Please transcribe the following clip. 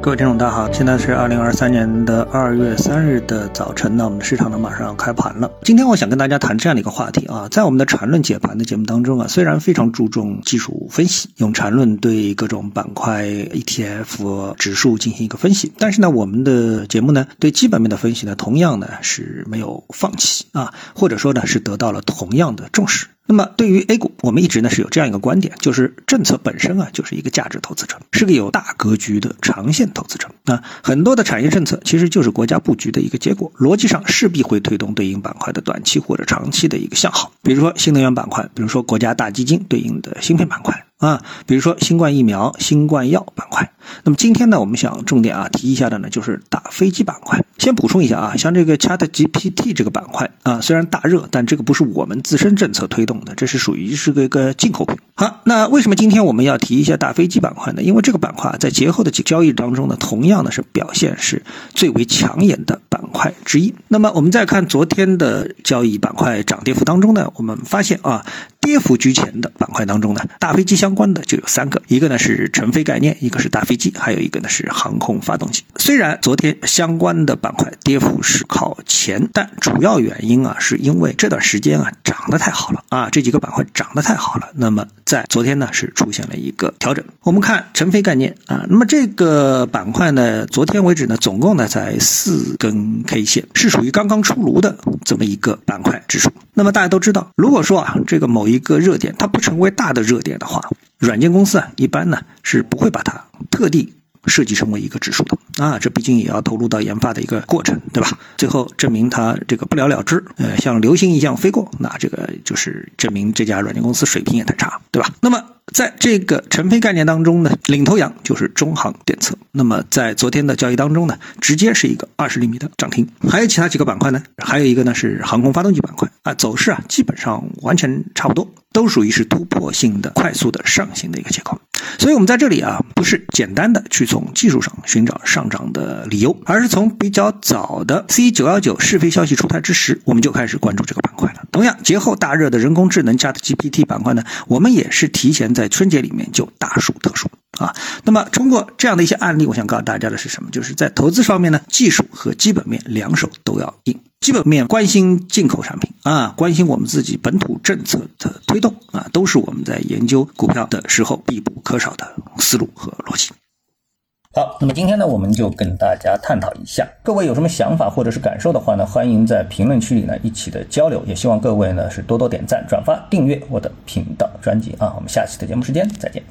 各位听众，大家好，现在是二零二三年的二月三日的早晨，那我们的市场呢马上要开盘了。今天我想跟大家谈这样的一个话题啊，在我们的缠论解盘的节目当中啊，虽然非常注重技术分析，用缠论对各种板块、ETF、指数进行一个分析，但是呢，我们的节目呢对基本面的分析呢，同样呢是没有放弃啊，或者说呢是得到了同样的重视。那么对于 A 股，我们一直呢是有这样一个观点，就是政策本身啊就是一个价值投资者，是个有大格局的长线投资者那。很多的产业政策其实就是国家布局的一个结果，逻辑上势必会推动对应板块的短期或者长期的一个向好。比如说新能源板块，比如说国家大基金对应的芯片板块。啊，比如说新冠疫苗、新冠药板块。那么今天呢，我们想重点啊提一下的呢，就是大飞机板块。先补充一下啊，像这个 Chat GPT 这个板块啊，虽然大热，但这个不是我们自身政策推动的，这是属于是个一个进口品。好，那为什么今天我们要提一下大飞机板块呢？因为这个板块在节后的交易当中呢，同样呢是表现是最为抢眼的板块之一。那么我们再看昨天的交易板块涨跌幅当中呢，我们发现啊。跌幅居前的板块当中呢，大飞机相关的就有三个，一个呢是成飞概念，一个是大飞机，还有一个呢是航空发动机。虽然昨天相关的板块跌幅是靠前，但主要原因啊，是因为这段时间啊涨得太好了啊，这几个板块涨得太好了。那么在昨天呢是出现了一个调整。我们看成飞概念啊，那么这个板块呢，昨天为止呢总共呢在四根 K 线，是属于刚刚出炉的这么一个板块指数。那么大家都知道，如果说啊这个某一个热点它不成为大的热点的话，软件公司啊一般呢是不会把它特地设计成为一个指数的啊，这毕竟也要投入到研发的一个过程，对吧？最后证明它这个不了了之，呃，像流星一样飞过，那这个就是证明这家软件公司水平也太差，对吧？那么。在这个成飞概念当中呢，领头羊就是中航电测。那么在昨天的交易当中呢，直接是一个二十厘米的涨停。还有其他几个板块呢，还有一个呢是航空发动机板块啊，走势啊基本上完全差不多，都属于是突破性的、快速的上行的一个结构。所以，我们在这里啊，不是简单的去从技术上寻找上涨的理由，而是从比较早的 C 九幺九试飞消息出台之时，我们就开始关注这个板块了。同样，节后大热的人工智能加的 GPT 板块呢，我们也是提前在春节里面就大数特数啊。那么，通过这样的一些案例，我想告诉大家的是什么？就是在投资方面呢，技术和基本面两手都要硬。基本面关心进口产品啊，关心我们自己本土政策的推动啊，都是我们在研究股票的时候必不可少的思路和逻辑。好，那么今天呢，我们就跟大家探讨一下，各位有什么想法或者是感受的话呢，欢迎在评论区里呢一起的交流，也希望各位呢是多多点赞、转发、订阅我的频道专辑啊。我们下期的节目时间再见。